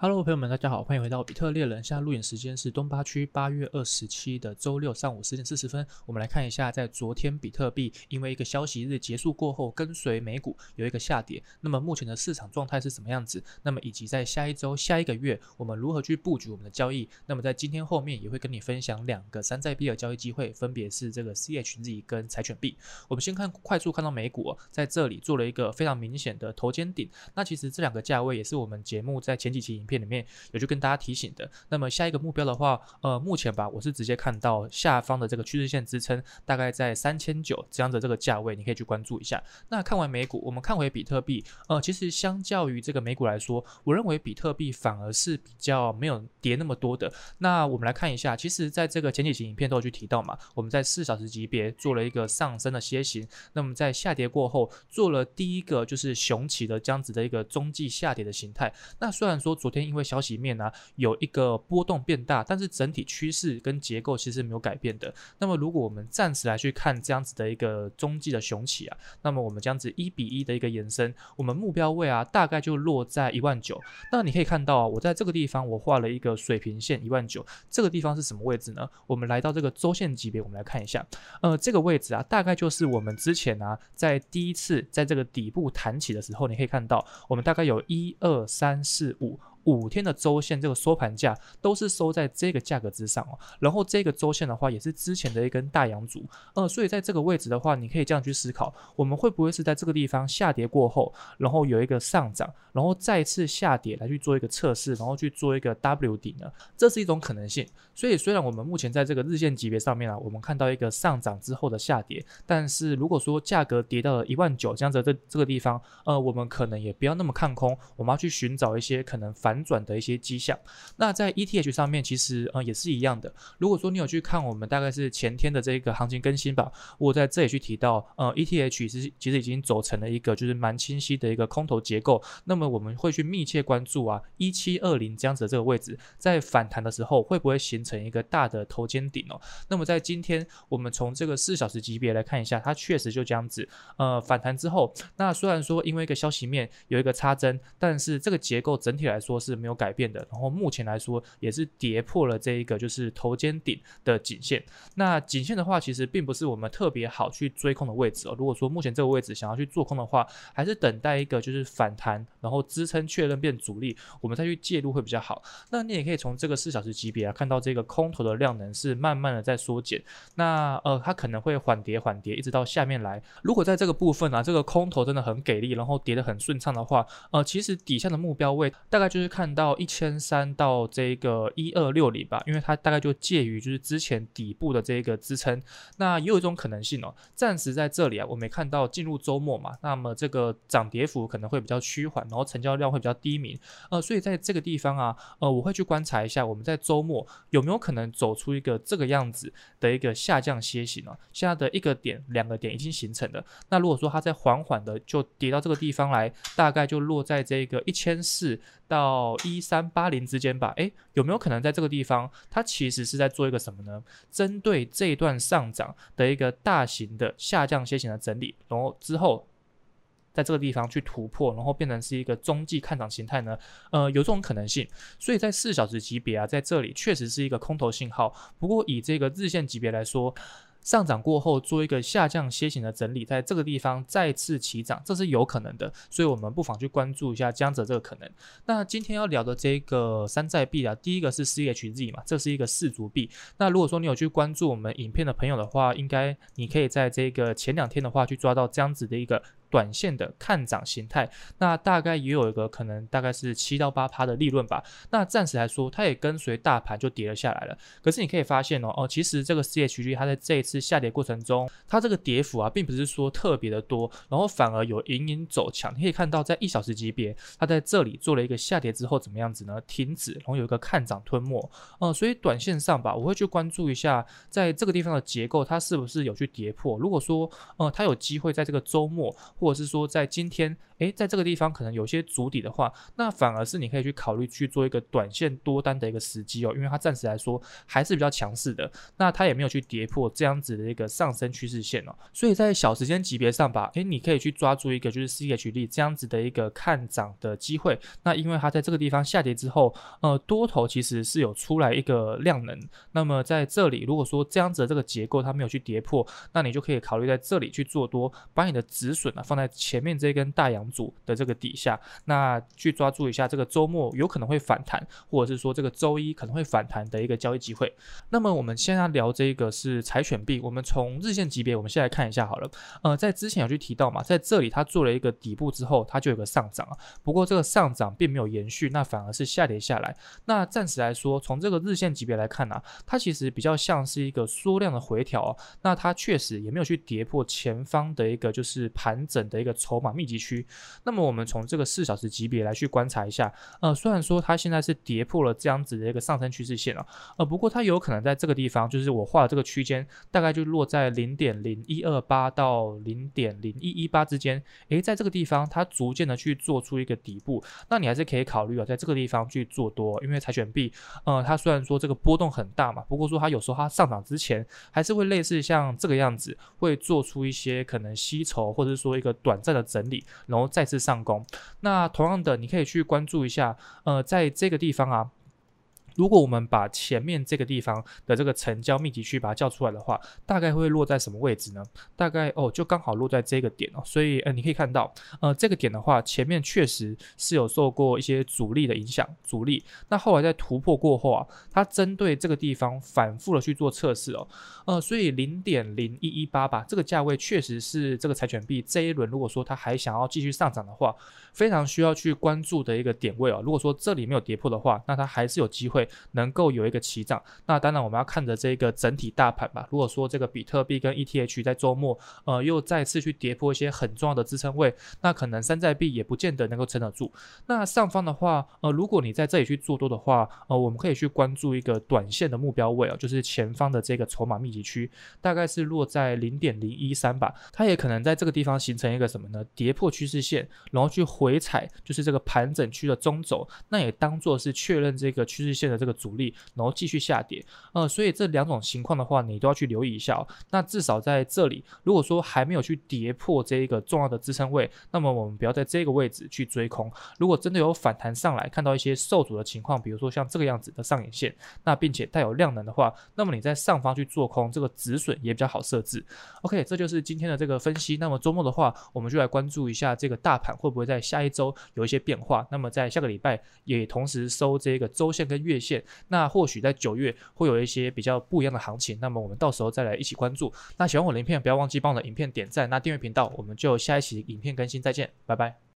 Hello，朋友们，大家好，欢迎回到比特猎人。现在录影时间是东八区八月二十七的周六上午十点四十分。我们来看一下，在昨天比特币因为一个消息日结束过后，跟随美股有一个下跌。那么目前的市场状态是什么样子？那么以及在下一周、下一个月，我们如何去布局我们的交易？那么在今天后面也会跟你分享两个山寨币的交易机会，分别是这个 CHZ 跟柴犬币。我们先看快速看到美股，在这里做了一个非常明显的头肩顶。那其实这两个价位也是我们节目在前几期片里面有去跟大家提醒的。那么下一个目标的话，呃，目前吧，我是直接看到下方的这个趋势线支撑，大概在三千九这样的这个价位，你可以去关注一下。那看完美股，我们看回比特币，呃，其实相较于这个美股来说，我认为比特币反而是比较没有跌那么多的。那我们来看一下，其实在这个前几期影片都有去提到嘛，我们在四小时级别做了一个上升的楔形，那么在下跌过后做了第一个就是熊起的这样子的一个中继下跌的形态。那虽然说昨天因为消息面呢、有一个波动变大，但是整体趋势跟结构其实没有改变的。那么如果我们暂时来去看这样子的一个中继的雄起啊，那么我们这样子一比一的一个延伸，我们目标位啊大概就落在一万九。那你可以看到啊，我在这个地方我画了一个水平线一万九，这个地方是什么位置呢？我们来到这个周线级别，我们来看一下，呃，这个位置啊大概就是我们之前啊在第一次在这个底部弹起的时候，你可以看到我们大概有一二三四五。五天的周线这个收盘价都是收在这个价格之上哦，然后这个周线的话也是之前的一根大阳烛，呃，所以在这个位置的话，你可以这样去思考，我们会不会是在这个地方下跌过后，然后有一个上涨，然后再次下跌来去做一个测试，然后去做一个 W 底呢？这是一种可能性。所以虽然我们目前在这个日线级别上面啊，我们看到一个上涨之后的下跌，但是如果说价格跌到了一万九这样子的这这个地方，呃，我们可能也不要那么看空，我们要去寻找一些可能反。反转的一些迹象，那在 ETH 上面其实呃也是一样的。如果说你有去看我们大概是前天的这个行情更新吧，我在这里去提到，呃 ETH 其实其实已经走成了一个就是蛮清晰的一个空头结构。那么我们会去密切关注啊一七二零这样子的这个位置，在反弹的时候会不会形成一个大的头肩顶哦？那么在今天我们从这个四小时级别来看一下，它确实就这样子，呃反弹之后，那虽然说因为一个消息面有一个插针，但是这个结构整体来说是。是没有改变的，然后目前来说也是跌破了这一个就是头肩顶的颈线。那颈线的话，其实并不是我们特别好去追空的位置哦。如果说目前这个位置想要去做空的话，还是等待一个就是反弹，然后支撑确认变阻力，我们再去介入会比较好。那你也可以从这个四小时级别啊，看到这个空头的量能是慢慢的在缩减。那呃，它可能会缓跌缓跌，一直到下面来。如果在这个部分啊，这个空头真的很给力，然后跌得很顺畅的话，呃，其实底下的目标位大概就是。看到一千三到这个一二六零吧，因为它大概就介于就是之前底部的这个支撑，那也有一种可能性哦，暂时在这里啊，我没看到进入周末嘛，那么这个涨跌幅可能会比较趋缓，然后成交量会比较低迷，呃，所以在这个地方啊，呃，我会去观察一下，我们在周末有没有可能走出一个这个样子的一个下降楔形啊，现在的一个点、两个点已经形成了，那如果说它在缓缓的就跌到这个地方来，大概就落在这个一千四到。到一三八零之间吧，诶，有没有可能在这个地方，它其实是在做一个什么呢？针对这一段上涨的一个大型的下降楔形的整理，然后之后在这个地方去突破，然后变成是一个中继看涨形态呢？呃，有这种可能性。所以在四小时级别啊，在这里确实是一个空头信号。不过以这个日线级别来说，上涨过后做一个下降楔形的整理，在这个地方再次起涨，这是有可能的，所以我们不妨去关注一下这样子这个可能。那今天要聊的这个山寨币啊，第一个是 CHZ 嘛，这是一个四足币。那如果说你有去关注我们影片的朋友的话，应该你可以在这个前两天的话去抓到这样子的一个。短线的看涨形态，那大概也有一个可能，大概是七到八趴的利润吧。那暂时来说，它也跟随大盘就跌了下来了。可是你可以发现哦，哦，其实这个 CHG 它在这一次下跌过程中，它这个跌幅啊，并不是说特别的多，然后反而有隐隐走强。你可以看到，在一小时级别，它在这里做了一个下跌之后，怎么样子呢？停止，然后有一个看涨吞没。哦、所以短线上吧，我会去关注一下，在这个地方的结构，它是不是有去跌破。如果说，呃，它有机会在这个周末。或者是说在今天，诶，在这个地方可能有些足底的话，那反而是你可以去考虑去做一个短线多单的一个时机哦，因为它暂时来说还是比较强势的，那它也没有去跌破这样子的一个上升趋势线哦，所以在小时间级别上吧，诶，你可以去抓住一个就是 CHD 这样子的一个看涨的机会，那因为它在这个地方下跌之后，呃，多头其实是有出来一个量能，那么在这里如果说这样子的这个结构它没有去跌破，那你就可以考虑在这里去做多，把你的止损啊放在前面这根大阳柱的这个底下，那去抓住一下这个周末有可能会反弹，或者是说这个周一可能会反弹的一个交易机会。那么我们现在聊这个是柴犬币，我们从日线级别我们先来看一下好了。呃，在之前有去提到嘛，在这里它做了一个底部之后，它就有个上涨啊，不过这个上涨并没有延续，那反而是下跌下来。那暂时来说，从这个日线级别来看呢、啊，它其实比较像是一个缩量的回调、啊，那它确实也没有去跌破前方的一个就是盘整的一个筹码密集区。那么我们从这个四小时级别来去观察一下，呃，虽然说它现在是跌破了这样子的一个上升趋势线啊，呃，不过它有可能在这个地方，就是我画的这个区间，大概就落在零点零一二八到零点零一一八之间。诶，在这个地方，它逐渐的去做出一个底部，那你还是可以考虑啊，在这个地方去做多，因为柴犬币，呃，它虽然说这个波动很大嘛，不过说它有时候它上涨之前，还是会类似像这个样子，会做出一些可能吸筹，或者是说一个短暂的整理，然后再次上攻。那同样的，你可以去关注一下，呃，在这个地方啊。如果我们把前面这个地方的这个成交密集区把它叫出来的话，大概会落在什么位置呢？大概哦，就刚好落在这个点哦。所以呃，你可以看到，呃，这个点的话，前面确实是有受过一些阻力的影响，阻力。那后来在突破过后啊，它针对这个地方反复的去做测试哦。呃，所以零点零一一八吧，这个价位确实是这个柴犬币这一轮如果说它还想要继续上涨的话，非常需要去关注的一个点位哦。如果说这里没有跌破的话，那它还是有机会。能够有一个起涨，那当然我们要看着这个整体大盘吧。如果说这个比特币跟 ETH 在周末，呃，又再次去跌破一些很重要的支撑位，那可能山寨币也不见得能够撑得住。那上方的话，呃，如果你在这里去做多的话，呃，我们可以去关注一个短线的目标位啊，就是前方的这个筹码密集区，大概是落在零点零一三吧。它也可能在这个地方形成一个什么呢？跌破趋势线，然后去回踩，就是这个盘整区的中轴，那也当做是确认这个趋势线的这个阻力，然后继续下跌，呃，所以这两种情况的话，你都要去留意一下哦。那至少在这里，如果说还没有去跌破这一个重要的支撑位，那么我们不要在这个位置去追空。如果真的有反弹上来，看到一些受阻的情况，比如说像这个样子的上影线，那并且带有量能的话，那么你在上方去做空，这个止损也比较好设置。OK，这就是今天的这个分析。那么周末的话，我们就来关注一下这个大盘会不会在下一周有一些变化。那么在下个礼拜也同时收这个周线跟月线。那或许在九月会有一些比较不一样的行情，那么我们到时候再来一起关注。那喜欢我的影片，不要忘记帮我的影片点赞，那订阅频道，我们就下一期影片更新再见，拜拜。